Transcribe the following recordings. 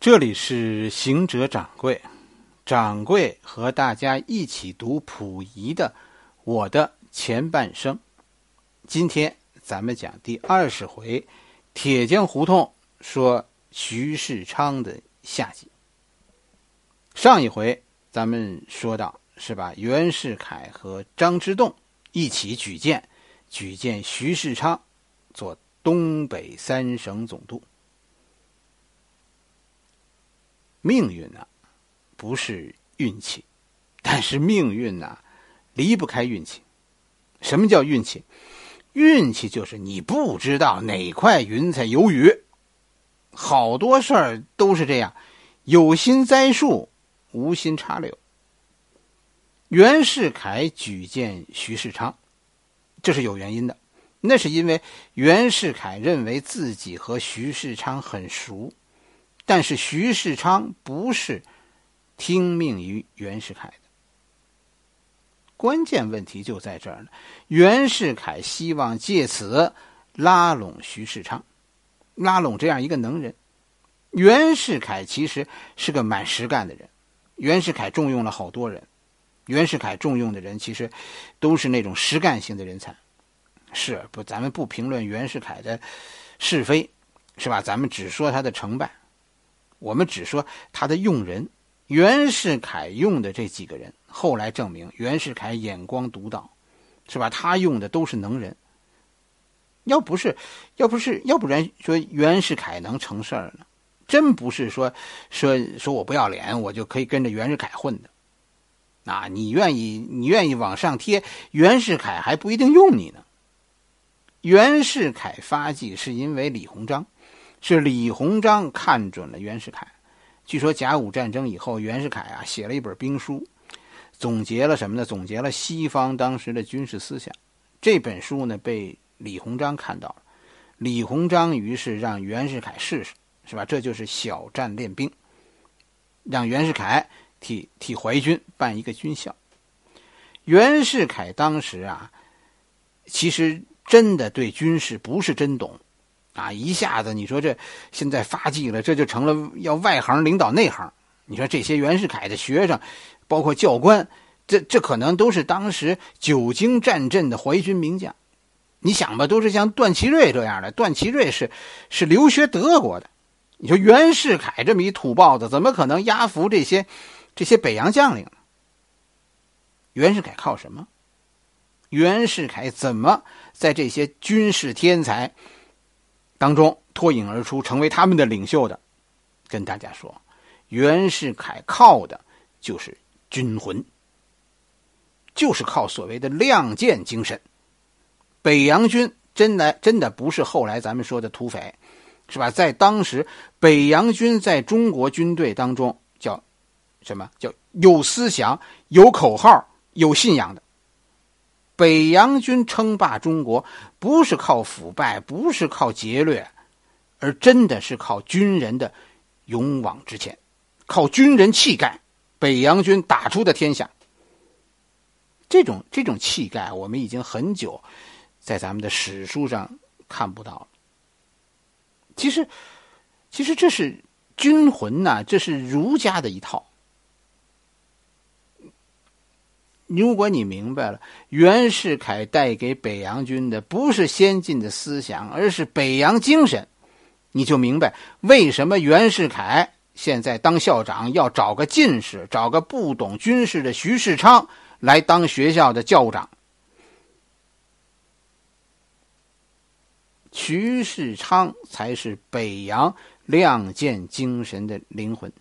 这里是行者掌柜，掌柜和大家一起读溥仪的《我的前半生》。今天咱们讲第二十回，铁匠胡同说徐世昌的下集。上一回咱们说到是吧？袁世凯和张之洞一起举荐，举荐徐世昌做东北三省总督。命运呢，不是运气，但是命运呢，离不开运气。什么叫运气？运气就是你不知道哪块云彩有雨。好多事儿都是这样，有心栽树，无心插柳。袁世凯举荐徐世昌，这是有原因的。那是因为袁世凯认为自己和徐世昌很熟。但是徐世昌不是听命于袁世凯的，关键问题就在这儿呢。袁世凯希望借此拉拢徐世昌，拉拢这样一个能人。袁世凯其实是个蛮实干的人，袁世凯重用了好多人，袁世凯重用的人其实都是那种实干型的人才。是不？咱们不评论袁世凯的是非，是吧？咱们只说他的成败。我们只说他的用人，袁世凯用的这几个人，后来证明袁世凯眼光独到，是吧？他用的都是能人。要不是，要不是，要不然说袁世凯能成事儿呢？真不是说说说我不要脸，我就可以跟着袁世凯混的。啊，你愿意，你愿意往上贴，袁世凯还不一定用你呢。袁世凯发迹是因为李鸿章。是李鸿章看准了袁世凯。据说甲午战争以后，袁世凯啊写了一本兵书，总结了什么呢？总结了西方当时的军事思想。这本书呢被李鸿章看到了，李鸿章于是让袁世凯试试，是吧？这就是小战练兵，让袁世凯替替淮军办一个军校。袁世凯当时啊，其实真的对军事不是真懂。啊！一下子，你说这现在发迹了，这就成了要外行领导内行。你说这些袁世凯的学生，包括教官，这这可能都是当时久经战阵的淮军名将。你想吧，都是像段祺瑞这样的。段祺瑞是是留学德国的。你说袁世凯这么一土包子，怎么可能压服这些这些北洋将领呢？袁世凯靠什么？袁世凯怎么在这些军事天才？当中脱颖而出，成为他们的领袖的，跟大家说，袁世凯靠的就是军魂，就是靠所谓的亮剑精神。北洋军真的真的不是后来咱们说的土匪，是吧？在当时，北洋军在中国军队当中叫什么叫有思想、有口号、有信仰的。北洋军称霸中国，不是靠腐败，不是靠劫掠，而真的是靠军人的勇往直前，靠军人气概。北洋军打出的天下，这种这种气概，我们已经很久在咱们的史书上看不到了。其实，其实这是军魂呐，这是儒家的一套。如果你明白了，袁世凯带给北洋军的不是先进的思想，而是北洋精神，你就明白为什么袁世凯现在当校长要找个进士，找个不懂军事的徐世昌来当学校的教务长。徐世昌才是北洋亮剑精神的灵魂。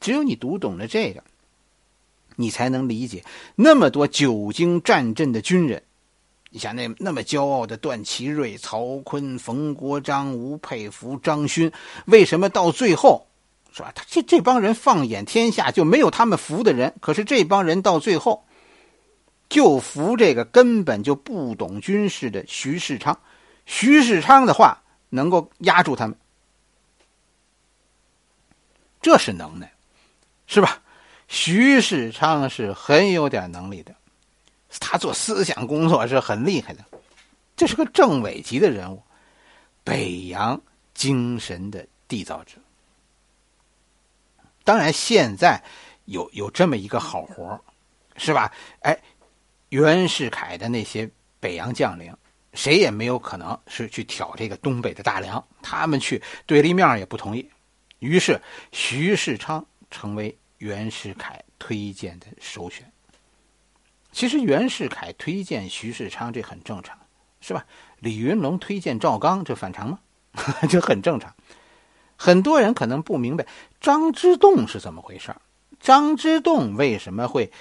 只有你读懂了这个。你才能理解那么多久经战阵的军人，你想那那么骄傲的段祺瑞、曹锟、冯国璋、吴佩孚、张勋，为什么到最后，是吧？他这这帮人放眼天下就没有他们服的人，可是这帮人到最后，就服这个根本就不懂军事的徐世昌。徐世昌的话能够压住他们，这是能耐，是吧？徐世昌是很有点能力的，他做思想工作是很厉害的，这是个政委级的人物，北洋精神的缔造者。当然，现在有有这么一个好活是吧？哎，袁世凯的那些北洋将领，谁也没有可能是去挑这个东北的大梁，他们去对立面也不同意。于是，徐世昌成为袁世凯推荐的首选。其实，袁世凯推荐徐世昌这很正常，是吧？李云龙推荐赵刚，这反常吗？这很正常。很多人可能不明白张之洞是怎么回事张之洞为什么会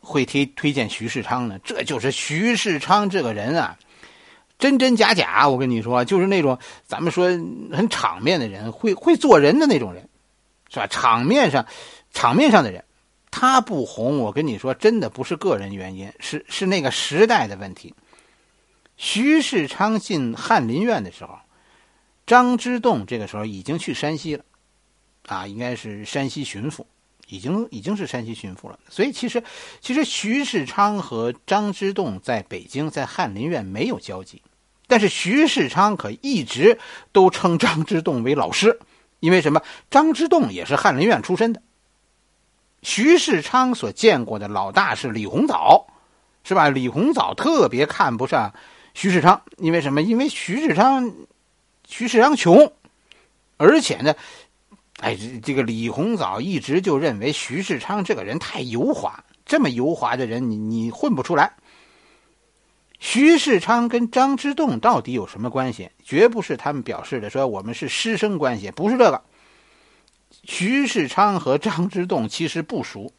会推推荐徐世昌呢？这就是徐世昌这个人啊，真真假假。我跟你说，就是那种咱们说很场面的人，会会做人的那种人，是吧？场面上，场面上的人，他不红，我跟你说，真的不是个人原因，是是那个时代的问题。徐世昌进翰林院的时候。张之洞这个时候已经去山西了，啊，应该是山西巡抚，已经已经是山西巡抚了。所以其实，其实徐世昌和张之洞在北京在翰林院没有交集，但是徐世昌可一直都称张之洞为老师，因为什么？张之洞也是翰林院出身的。徐世昌所见过的老大是李鸿藻，是吧？李鸿藻特别看不上徐世昌，因为什么？因为徐世昌。徐世昌穷，而且呢，哎，这个李鸿藻一直就认为徐世昌这个人太油滑，这么油滑的人，你你混不出来。徐世昌跟张之洞到底有什么关系？绝不是他们表示的说我们是师生关系，不是这个。徐世昌和张之洞其实不熟，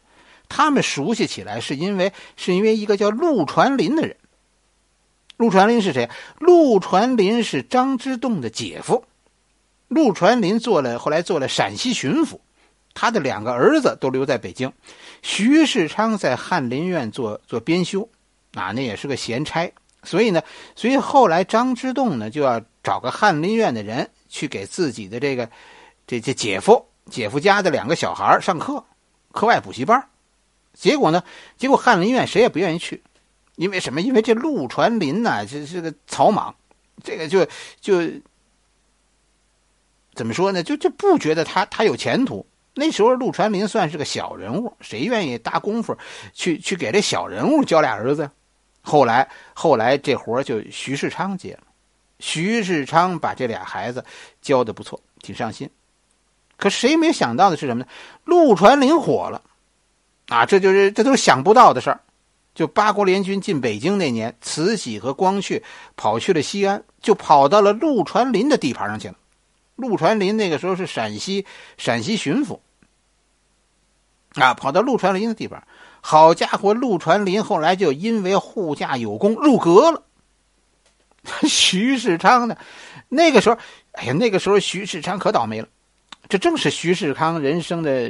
他们熟悉起来是因为是因为一个叫陆传林的人。陆传林是谁？陆传林是张之洞的姐夫。陆传林做了，后来做了陕西巡抚。他的两个儿子都留在北京。徐世昌在翰林院做做编修，啊，那也是个闲差。所以呢，所以后来张之洞呢就要找个翰林院的人去给自己的这个这这姐夫姐夫家的两个小孩上课，课外补习班。结果呢，结果翰林院谁也不愿意去。因为什么？因为这陆传林呐，这是个草莽，这个就就怎么说呢？就就不觉得他他有前途。那时候陆传林算是个小人物，谁愿意搭功夫去去给这小人物教俩儿子？后来后来这活就徐世昌接了，徐世昌把这俩孩子教的不错，挺上心。可谁没想到的是什么呢？陆传林火了啊！这就是这都是想不到的事儿。就八国联军进北京那年，慈禧和光绪跑去了西安，就跑到了陆传林的地盘上去了。陆传林那个时候是陕西陕西巡抚，啊，跑到陆传林的地盘。好家伙，陆传林后来就因为护驾有功入阁了。徐世昌呢，那个时候，哎呀，那个时候徐世昌可倒霉了。这正是徐世昌人生的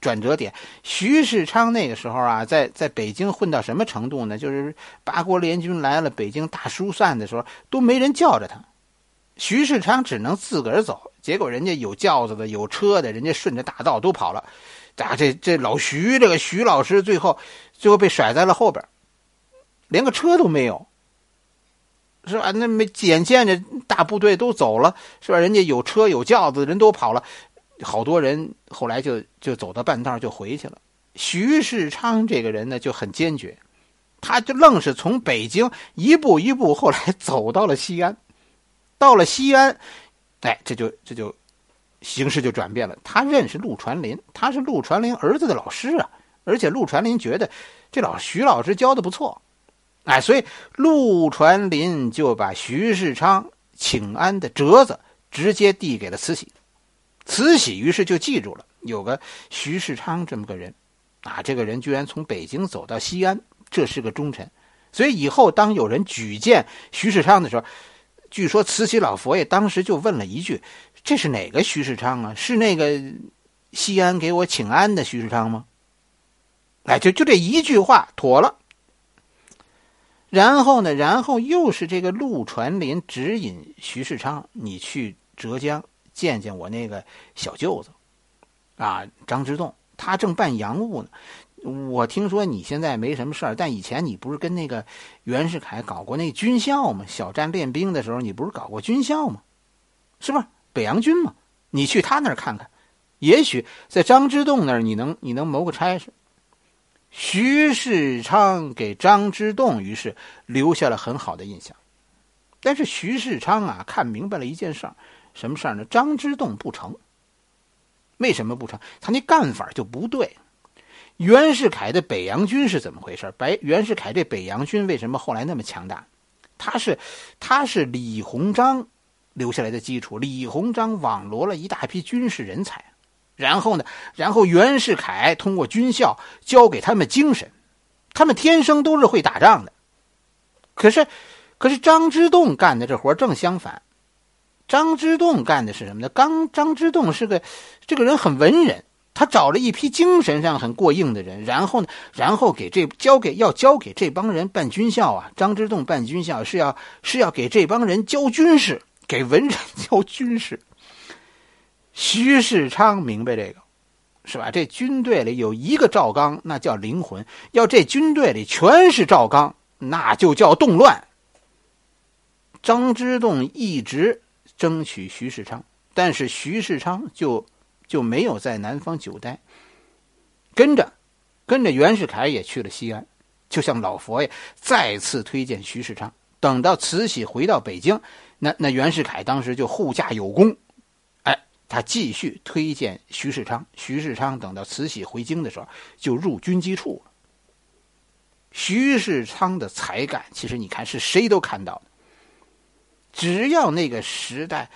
转折点。徐世昌那个时候啊，在在北京混到什么程度呢？就是八国联军来了，北京大疏散的时候都没人叫着他，徐世昌只能自个儿走。结果人家有轿子的，有车的，人家顺着大道都跑了。啊，这这老徐这个徐老师最后最后被甩在了后边，连个车都没有。是吧？那没眼见着大部队都走了，是吧？人家有车有轿子，人都跑了。好多人后来就就走到半道就回去了。徐世昌这个人呢就很坚决，他就愣是从北京一步一步后来走到了西安。到了西安，哎，这就这就形势就转变了。他认识陆传林，他是陆传林儿子的老师啊，而且陆传林觉得这老徐老师教的不错，哎，所以陆传林就把徐世昌请安的折子直接递给了慈禧。慈禧于是就记住了，有个徐世昌这么个人，啊，这个人居然从北京走到西安，这是个忠臣。所以以后当有人举荐徐世昌的时候，据说慈禧老佛爷当时就问了一句：“这是哪个徐世昌啊？是那个西安给我请安的徐世昌吗？”哎，就就这一句话妥了。然后呢，然后又是这个陆传林指引徐世昌，你去浙江。见见我那个小舅子，啊，张之洞，他正办洋务呢。我听说你现在没什么事儿，但以前你不是跟那个袁世凯搞过那军校吗？小站练兵的时候，你不是搞过军校吗？是不是北洋军吗？你去他那儿看看，也许在张之洞那儿你能你能谋个差事。徐世昌给张之洞于是留下了很好的印象，但是徐世昌啊看明白了一件事儿，什么事儿呢？张之洞不成。为什么不成？他那干法就不对。袁世凯的北洋军是怎么回事？白袁世凯这北洋军为什么后来那么强大？他是他是李鸿章留下来的基础。李鸿章网罗了一大批军事人才，然后呢，然后袁世凯通过军校教给他们精神，他们天生都是会打仗的。可是，可是张之洞干的这活正相反。张之洞干的是什么呢？刚张之洞是个这个人很文人。他找了一批精神上很过硬的人，然后呢，然后给这交给要交给这帮人办军校啊。张之洞办军校是要是要给这帮人教军事，给文人 教军事。徐世昌明白这个，是吧？这军队里有一个赵刚，那叫灵魂；要这军队里全是赵刚，那就叫动乱。张之洞一直争取徐世昌，但是徐世昌就。就没有在南方久待，跟着，跟着袁世凯也去了西安，就向老佛爷再次推荐徐世昌。等到慈禧回到北京，那那袁世凯当时就护驾有功，哎，他继续推荐徐世昌。徐世昌等到慈禧回京的时候，就入军机处了。徐世昌的才干，其实你看是谁都看到的，只要那个时代。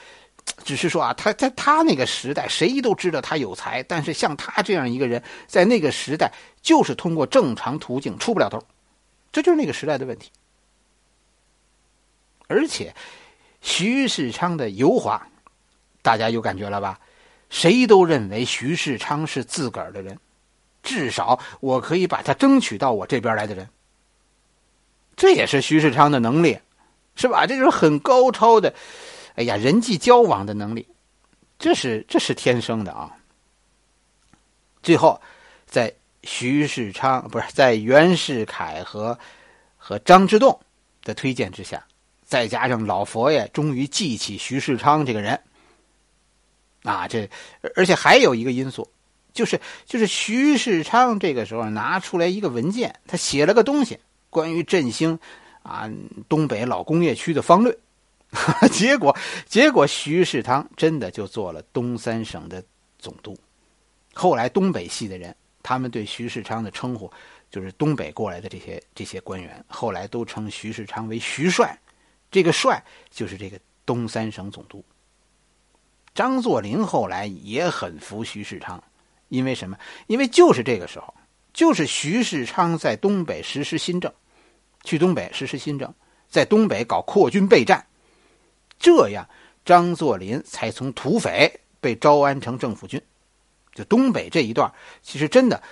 只是说啊，他在他那个时代，谁都知道他有才，但是像他这样一个人，在那个时代，就是通过正常途径出不了头，这就是那个时代的问题。而且，徐世昌的油滑，大家有感觉了吧？谁都认为徐世昌是自个儿的人，至少我可以把他争取到我这边来的人。这也是徐世昌的能力，是吧？这就是很高超的。哎呀，人际交往的能力，这是这是天生的啊。最后，在徐世昌不是在袁世凯和和张之洞的推荐之下，再加上老佛爷终于记起徐世昌这个人啊，这而且还有一个因素，就是就是徐世昌这个时候拿出来一个文件，他写了个东西，关于振兴啊东北老工业区的方略。结果，结果徐世昌真的就做了东三省的总督。后来东北系的人，他们对徐世昌的称呼，就是东北过来的这些这些官员，后来都称徐世昌为徐帅。这个帅就是这个东三省总督。张作霖后来也很服徐世昌，因为什么？因为就是这个时候，就是徐世昌在东北实施新政，去东北实施新政，在东北搞扩军备战。这样，张作霖才从土匪被招安成政府军。就东北这一段，其实真的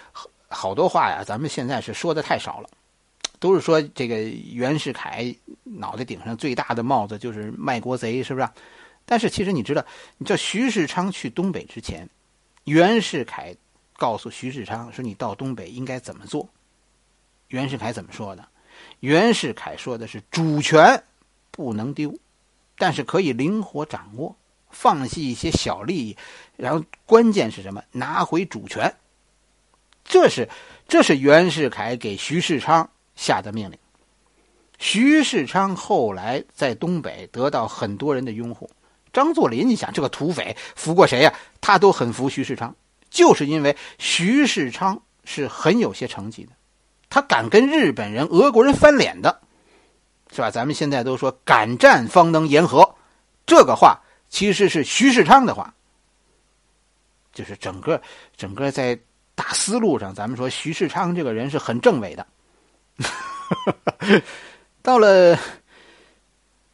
好多话呀，咱们现在是说的太少了，都是说这个袁世凯脑袋顶上最大的帽子就是卖国贼，是不是？但是其实你知道，你知道徐世昌去东北之前，袁世凯告诉徐世昌说：“你到东北应该怎么做？”袁世凯怎么说的？袁世凯说的是：“主权不能丢。”但是可以灵活掌握，放弃一些小利益，然后关键是什么？拿回主权。这是这是袁世凯给徐世昌下的命令。徐世昌后来在东北得到很多人的拥护。张作霖，你想这个土匪服过谁呀？他都很服徐世昌，就是因为徐世昌是很有些成绩的，他敢跟日本人、俄国人翻脸的。是吧？咱们现在都说敢战方能言和，这个话其实是徐世昌的话。就是整个整个在大思路上，咱们说徐世昌这个人是很正伪的。到了，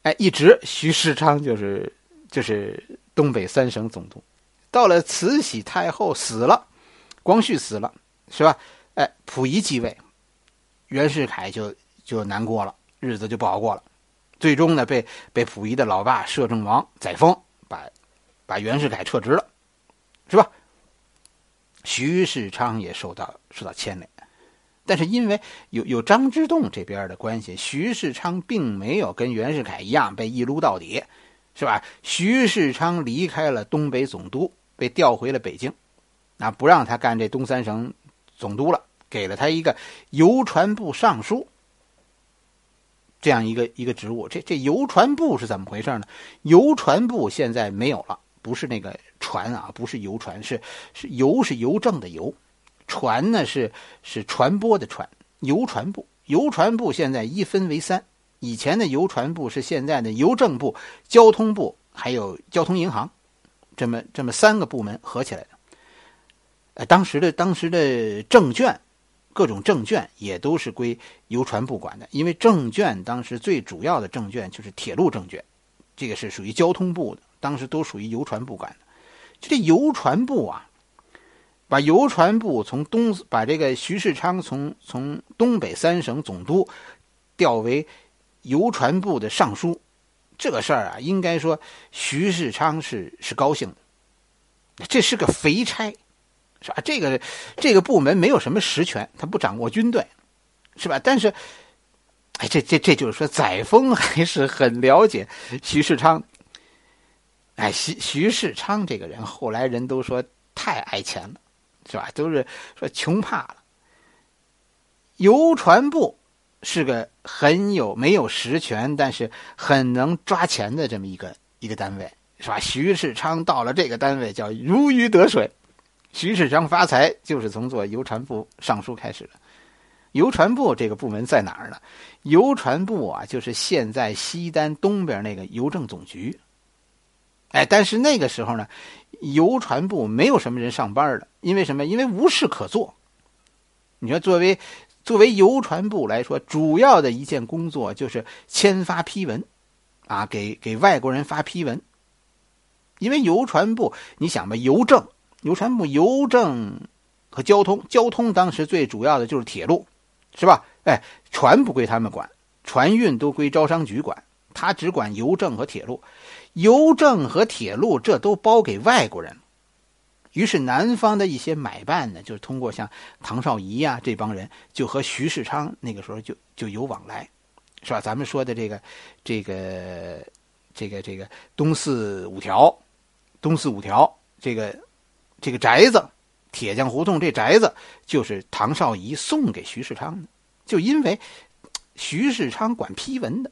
哎，一直徐世昌就是就是东北三省总督。到了慈禧太后死了，光绪死了，是吧？哎，溥仪继位，袁世凯就就难过了。日子就不好过了，最终呢，被被溥仪的老爸摄政王载沣把把袁世凯撤职了，是吧？徐世昌也受到受到牵连，但是因为有有张之洞这边的关系，徐世昌并没有跟袁世凯一样被一撸到底，是吧？徐世昌离开了东北总督，被调回了北京，啊，不让他干这东三省总督了，给了他一个邮传部尚书这样一个一个职务。这这邮传部是怎么回事呢？邮传部现在没有了，不是那个船啊，不是邮传，是是邮是邮政的邮，传呢是是传播的传，邮传部。邮传部现在一分为三，以前的邮传部是现在的邮政部、交通部还有交通银行，这么这么三个部门合起来的。呃，当时的当时的证券，各种证券也都是归邮传部管的，因为证券当时最主要的证券就是铁路证券，这个是属于交通部的，当时都属于邮传部管的。就这邮传部啊。把邮传部从东把这个徐世昌从从东北三省总督调为邮传部的尚书，这个事儿啊，应该说徐世昌是是高兴的。这是个肥差，是吧？这个这个部门没有什么实权，他不掌握军队，是吧？但是，哎，这这这就是说，载沣还是很了解徐世昌。哎，徐徐世昌这个人，后来人都说太爱钱了。是吧？都是说穷怕了。邮传部是个很有没有实权，但是很能抓钱的这么一个一个单位，是吧？徐世昌到了这个单位叫如鱼得水。徐世昌发财就是从做邮传部尚书开始的。邮传部这个部门在哪儿呢？邮传部啊，就是现在西单东边那个邮政总局。哎，但是那个时候呢。邮传部没有什么人上班的，因为什么？因为无事可做。你说，作为作为邮传部来说，主要的一件工作就是签发批文，啊，给给外国人发批文。因为邮传部，你想吧，邮政、邮传部、邮政和交通，交通当时最主要的就是铁路，是吧？哎，船不归他们管，船运都归招商局管，他只管邮政和铁路。邮政和铁路这都包给外国人，于是南方的一些买办呢，就是通过像唐绍仪呀这帮人，就和徐世昌那个时候就就有往来，是吧？咱们说的这个这个这个这个东四五条，东四五条这个这个宅子，铁匠胡同这宅子就是唐绍仪送给徐世昌的，就因为徐世昌管批文的。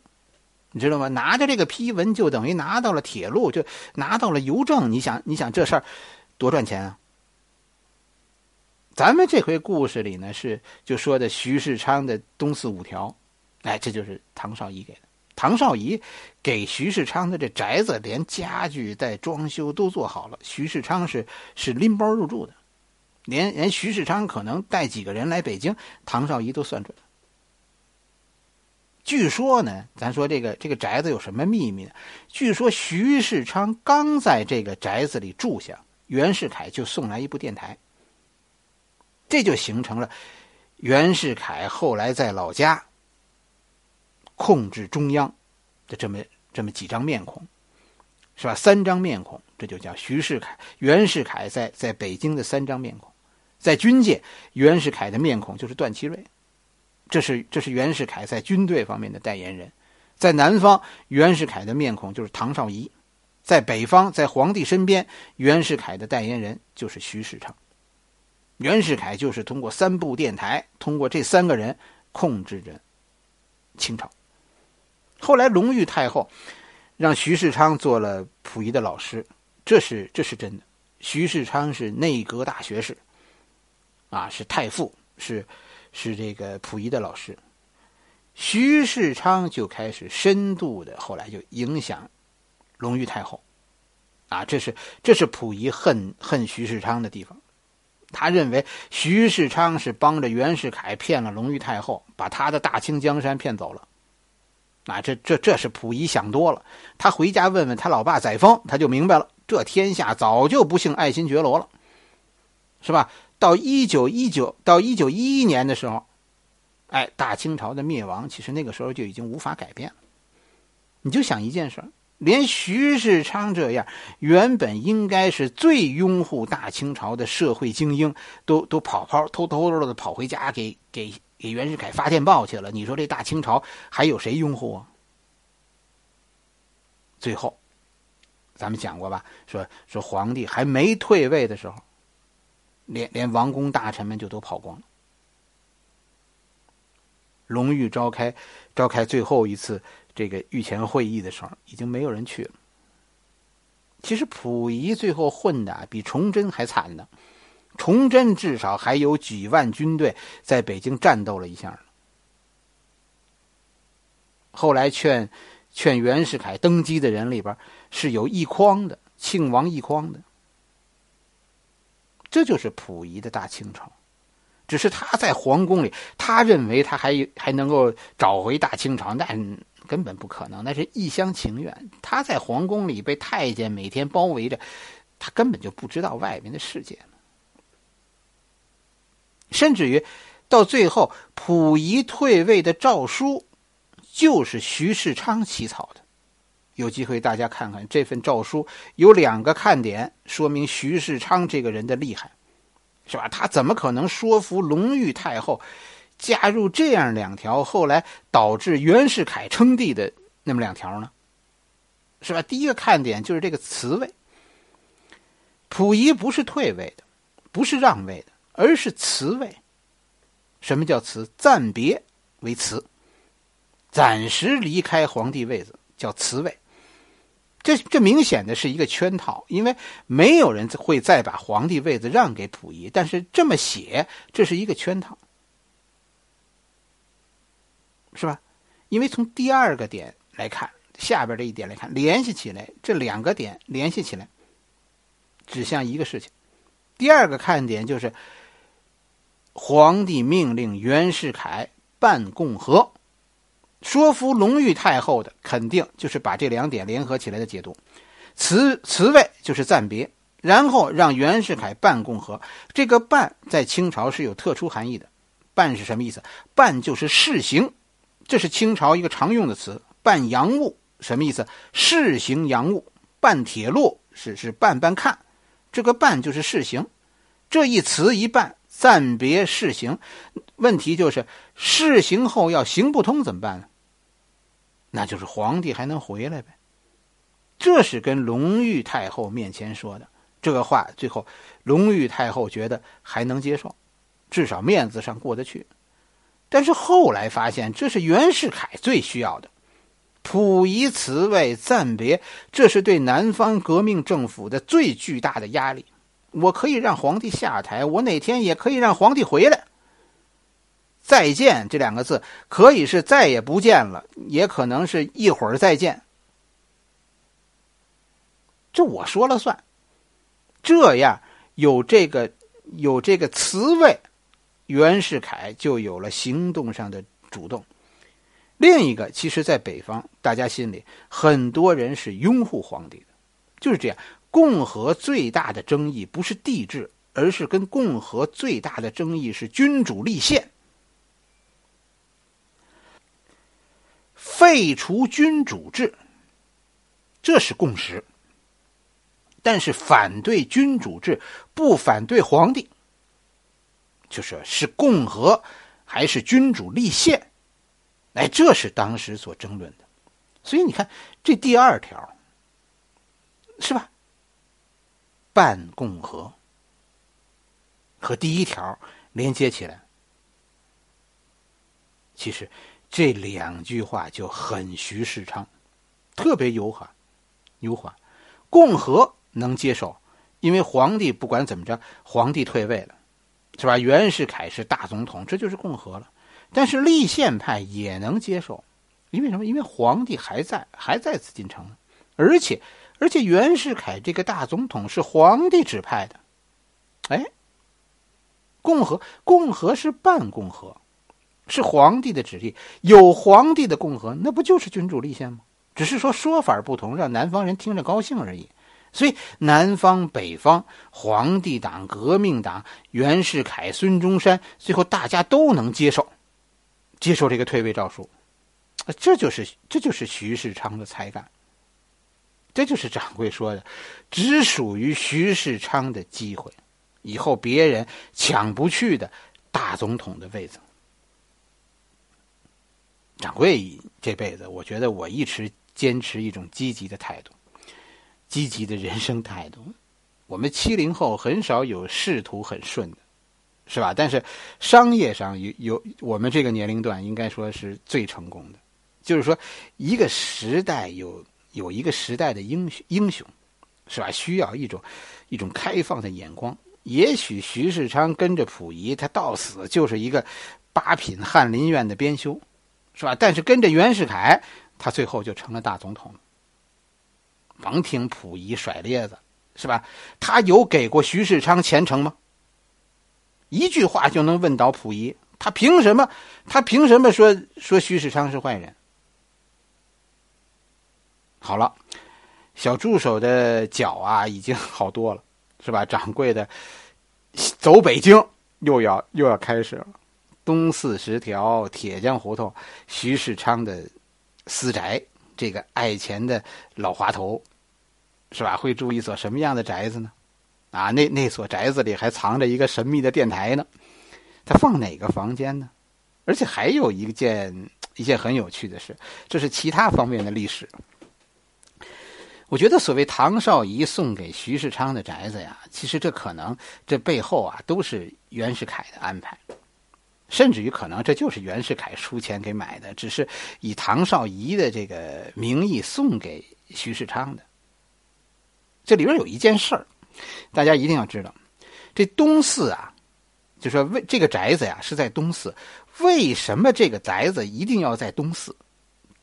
你知道吗？拿着这个批文，就等于拿到了铁路，就拿到了邮政。你想，你想这事儿多赚钱啊！咱们这回故事里呢，是就说的徐世昌的东四五条，哎，这就是唐绍仪给的。唐绍仪给徐世昌的这宅子，连家具带装修都做好了。徐世昌是是拎包入住的，连连徐世昌可能带几个人来北京，唐绍仪都算准了。据说呢，咱说这个这个宅子有什么秘密呢？据说徐世昌刚在这个宅子里住下，袁世凯就送来一部电台，这就形成了袁世凯后来在老家控制中央的这么这么几张面孔，是吧？三张面孔，这就叫徐世凯、袁世凯在在北京的三张面孔，在军界，袁世凯的面孔就是段祺瑞。这是这是袁世凯在军队方面的代言人，在南方，袁世凯的面孔就是唐绍仪；在北方，在皇帝身边，袁世凯的代言人就是徐世昌。袁世凯就是通过三部电台，通过这三个人控制着清朝。后来隆裕太后让徐世昌做了溥仪的老师，这是这是真的。徐世昌是内阁大学士，啊，是太傅，是。是这个溥仪的老师，徐世昌就开始深度的，后来就影响隆裕太后，啊，这是这是溥仪恨恨徐世昌的地方，他认为徐世昌是帮着袁世凯骗了隆裕太后，把他的大清江山骗走了，啊，这这这是溥仪想多了，他回家问问他老爸载沣，他就明白了，这天下早就不姓爱新觉罗了，是吧？到一九一九到一九一一年的时候，哎，大清朝的灭亡，其实那个时候就已经无法改变了。你就想一件事连徐世昌这样原本应该是最拥护大清朝的社会精英，都都跑跑偷偷的跑回家给给给袁世凯发电报去了。你说这大清朝还有谁拥护啊？最后，咱们讲过吧？说说皇帝还没退位的时候，连连王公大臣们就都跑光了。隆裕召开召开最后一次这个御前会议的时候，已经没有人去了。其实溥仪最后混的比崇祯还惨呢，崇祯至少还有几万军队在北京战斗了一下。后来劝劝袁世凯登基的人里边是有一匡的，庆王一匡的。这就是溥仪的大清朝。只是他在皇宫里，他认为他还还能够找回大清朝，但根本不可能，那是一厢情愿。他在皇宫里被太监每天包围着，他根本就不知道外面的世界。甚至于，到最后，溥仪退位的诏书，就是徐世昌起草的。有机会大家看看这份诏书，有两个看点，说明徐世昌这个人的厉害。是吧？他怎么可能说服隆裕太后加入这样两条后来导致袁世凯称帝的那么两条呢？是吧？第一个看点就是这个辞位。溥仪不是退位的，不是让位的，而是辞位。什么叫辞？暂别为辞，暂时离开皇帝位子叫辞位。这这明显的是一个圈套，因为没有人会再把皇帝位子让给溥仪。但是这么写，这是一个圈套，是吧？因为从第二个点来看，下边这一点来看，联系起来，这两个点联系起来，指向一个事情。第二个看点就是，皇帝命令袁世凯办共和。说服隆裕太后的，肯定就是把这两点联合起来的解读。辞辞位就是暂别，然后让袁世凯办共和。这个办在清朝是有特殊含义的。办是什么意思？办就是试行，这是清朝一个常用的词。办洋务什么意思？试行洋务。办铁路是是办办看，这个办就是试行。这一词一办。暂别试行，问题就是试行后要行不通怎么办呢？那就是皇帝还能回来呗。这是跟隆裕太后面前说的这个话，最后隆裕太后觉得还能接受，至少面子上过得去。但是后来发现，这是袁世凯最需要的，溥仪辞位暂别，这是对南方革命政府的最巨大的压力。我可以让皇帝下台，我哪天也可以让皇帝回来。再见这两个字，可以是再也不见了，也可能是一会儿再见。这我说了算。这样有这个有这个词位，袁世凯就有了行动上的主动。另一个，其实，在北方，大家心里很多人是拥护皇帝的，就是这样。共和最大的争议不是帝制，而是跟共和最大的争议是君主立宪。废除君主制，这是共识。但是反对君主制，不反对皇帝，就是是共和还是君主立宪？哎，这是当时所争论的。所以你看，这第二条，是吧？半共和和第一条连接起来，其实这两句话就很徐世昌，特别油滑，油滑。共和能接受，因为皇帝不管怎么着，皇帝退位了，是吧？袁世凯是大总统，这就是共和了。但是立宪派也能接受，因为什么？因为皇帝还在，还在紫禁城，而且。而且袁世凯这个大总统是皇帝指派的，哎，共和共和是半共和，是皇帝的旨意，有皇帝的共和，那不就是君主立宪吗？只是说说法不同，让南方人听着高兴而已。所以南方、北方，皇帝党、革命党、袁世凯、孙中山，最后大家都能接受，接受这个退位诏书，这就是这就是徐世昌的才干。这就是掌柜说的，只属于徐世昌的机会，以后别人抢不去的大总统的位子。掌柜这辈子，我觉得我一直坚持一种积极的态度，积极的人生态度。我们七零后很少有仕途很顺的，是吧？但是商业上有有我们这个年龄段应该说是最成功的。就是说，一个时代有有一个时代的英雄英雄，是吧？需要一种一种开放的眼光。也许徐世昌跟着溥仪，他到死就是一个八品翰林院的编修，是吧？但是跟着袁世凯，他最后就成了大总统。甭听溥仪甩咧子。是吧？他有给过徐世昌前程吗？一句话就能问倒溥仪，他凭什么？他凭什么说说徐世昌是坏人？好了，小助手的脚啊已经好多了，是吧？掌柜的走北京又要又要开始了。东四十条铁匠胡同，徐世昌的私宅，这个爱钱的老滑头。是吧？会住一所什么样的宅子呢？啊，那那所宅子里还藏着一个神秘的电台呢。他放哪个房间呢？而且还有一件一件很有趣的事，这是其他方面的历史。我觉得所谓唐绍仪送给徐世昌的宅子呀，其实这可能这背后啊都是袁世凯的安排，甚至于可能这就是袁世凯出钱给买的，只是以唐绍仪的这个名义送给徐世昌的。这里边有一件事儿，大家一定要知道。这东四啊，就说为这个宅子呀是在东四，为什么这个宅子一定要在东四？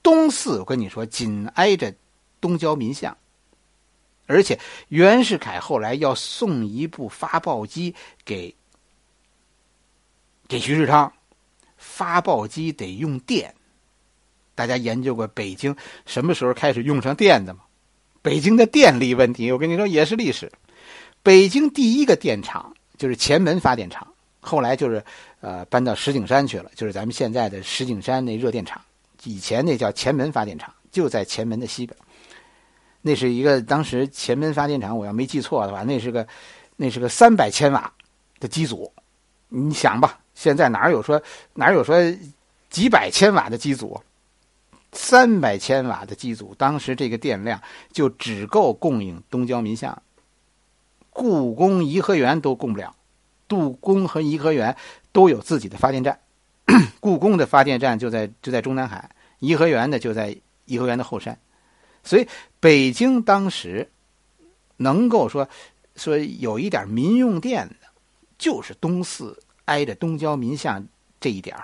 东四我跟你说，紧挨着东郊民巷，而且袁世凯后来要送一部发报机给给徐世昌，发报机得用电。大家研究过北京什么时候开始用上电的吗？北京的电力问题，我跟你说也是历史。北京第一个电厂就是前门发电厂，后来就是呃搬到石景山去了，就是咱们现在的石景山那热电厂。以前那叫前门发电厂，就在前门的西边。那是一个当时前门发电厂，我要没记错的话，那是个那是个三百千瓦的机组。你想吧，现在哪有说哪有说几百千瓦的机组？三百千瓦的机组，当时这个电量就只够供应东郊民巷，故宫、颐和园都供不了。故宫和颐和园都有自己的发电站，故宫的发电站就在就在中南海，颐和园的就在颐和园的后山。所以北京当时能够说说有一点民用电的，就是东四挨着东郊民巷这一点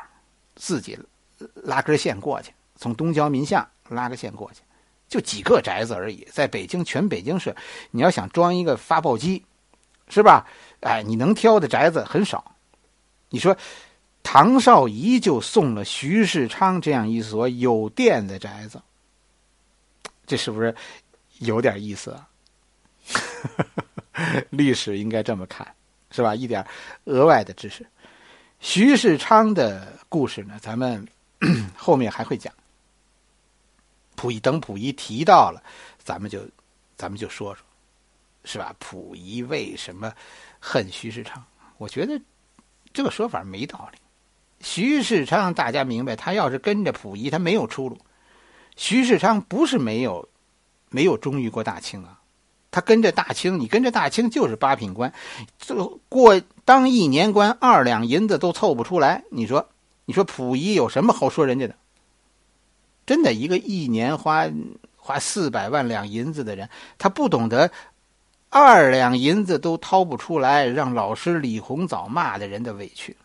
自己拉根线过去。从东郊民巷拉个线过去，就几个宅子而已。在北京全北京市，你要想装一个发报机，是吧？哎，你能挑的宅子很少。你说，唐绍仪就送了徐世昌这样一所有电的宅子，这是不是有点意思啊？历史应该这么看，是吧？一点额外的知识。徐世昌的故事呢，咱们 后面还会讲。溥仪等溥仪提到了，咱们就，咱们就说说，是吧？溥仪为什么恨徐世昌？我觉得这个说法没道理。徐世昌大家明白，他要是跟着溥仪，他没有出路。徐世昌不是没有没有忠于过大清啊，他跟着大清，你跟着大清就是八品官，这过当一年官二两银子都凑不出来，你说你说溥仪有什么好说人家的？真的，一个一年花花四百万两银子的人，他不懂得二两银子都掏不出来，让老师李鸿藻骂的人的委屈。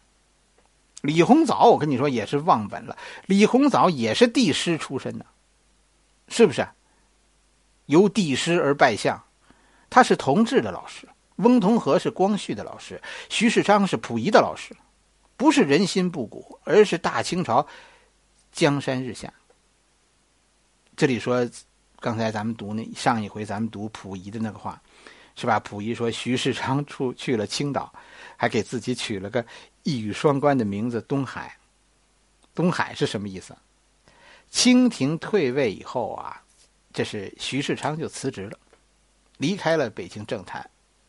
李鸿藻，我跟你说也是忘本了。李鸿藻也是帝师出身的，是不是？由帝师而拜相，他是同治的老师，翁同龢是光绪的老师，徐世昌是溥仪的老师，不是人心不古，而是大清朝江山日下。这里说，刚才咱们读那上一回咱们读溥仪的那个话，是吧？溥仪说徐世昌出去了青岛，还给自己取了个一语双关的名字东海。东海是什么意思？清廷退位以后啊，这是徐世昌就辞职了，离开了北京政坛，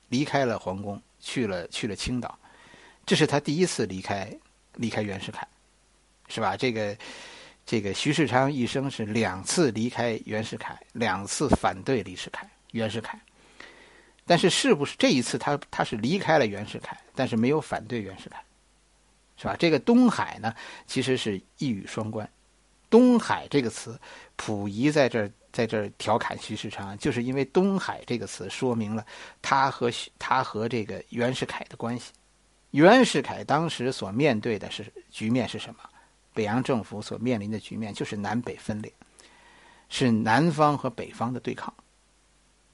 离开了皇宫，去了去了青岛。这是他第一次离开离开袁世凯，是吧？这个。这个徐世昌一生是两次离开袁世凯，两次反对李世凯，袁世凯。但是是不是这一次他他是离开了袁世凯，但是没有反对袁世凯，是吧？这个东海呢，其实是一语双关。东海这个词，溥仪在这儿在这儿调侃徐世昌，就是因为东海这个词说明了他和他和这个袁世凯的关系。袁世凯当时所面对的是局面是什么？北洋政府所面临的局面就是南北分裂，是南方和北方的对抗，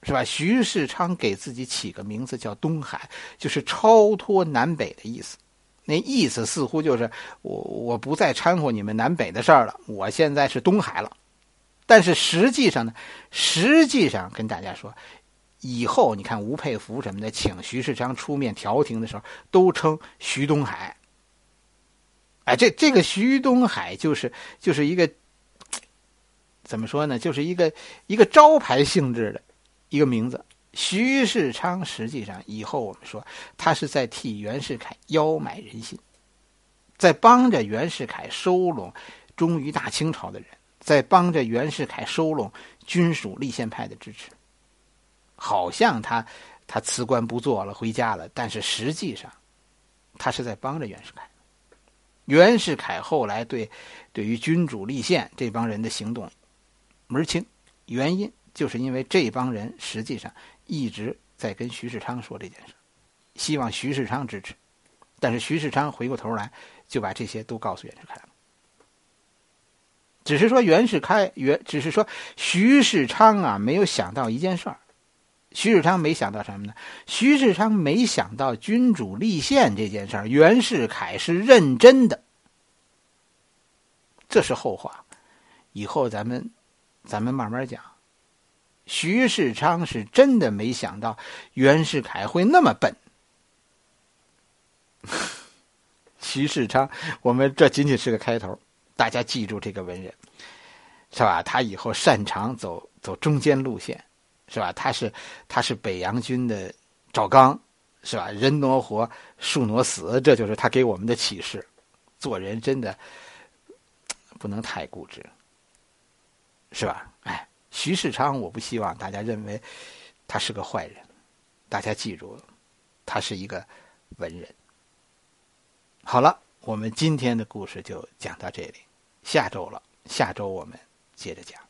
是吧？徐世昌给自己起个名字叫东海，就是超脱南北的意思。那意思似乎就是我我不再掺和你们南北的事儿了，我现在是东海了。但是实际上呢，实际上跟大家说。以后你看吴佩孚什么的，请徐世昌出面调停的时候，都称徐东海。哎，这这个徐东海就是就是一个怎么说呢？就是一个一个招牌性质的一个名字。徐世昌实际上以后我们说他是在替袁世凯邀买人心，在帮着袁世凯收拢忠于大清朝的人，在帮着袁世凯收拢军属立宪派的支持。好像他他辞官不做了，回家了，但是实际上，他是在帮着袁世凯。袁世凯后来对对于君主立宪这帮人的行动门清，原因就是因为这帮人实际上一直在跟徐世昌说这件事，希望徐世昌支持，但是徐世昌回过头来就把这些都告诉袁世凯了。只是说袁世凯袁，只是说徐世昌啊，没有想到一件事儿。徐世昌没想到什么呢？徐世昌没想到君主立宪这件事儿，袁世凯是认真的。这是后话，以后咱们咱们慢慢讲。徐世昌是真的没想到袁世凯会那么笨。徐世昌，我们这仅仅是个开头，大家记住这个文人，是吧？他以后擅长走走中间路线。是吧？他是他是北洋军的赵刚，是吧？人挪活，树挪死，这就是他给我们的启示。做人真的不能太固执，是吧？徐世昌，我不希望大家认为他是个坏人，大家记住，他是一个文人。好了，我们今天的故事就讲到这里，下周了，下周我们接着讲。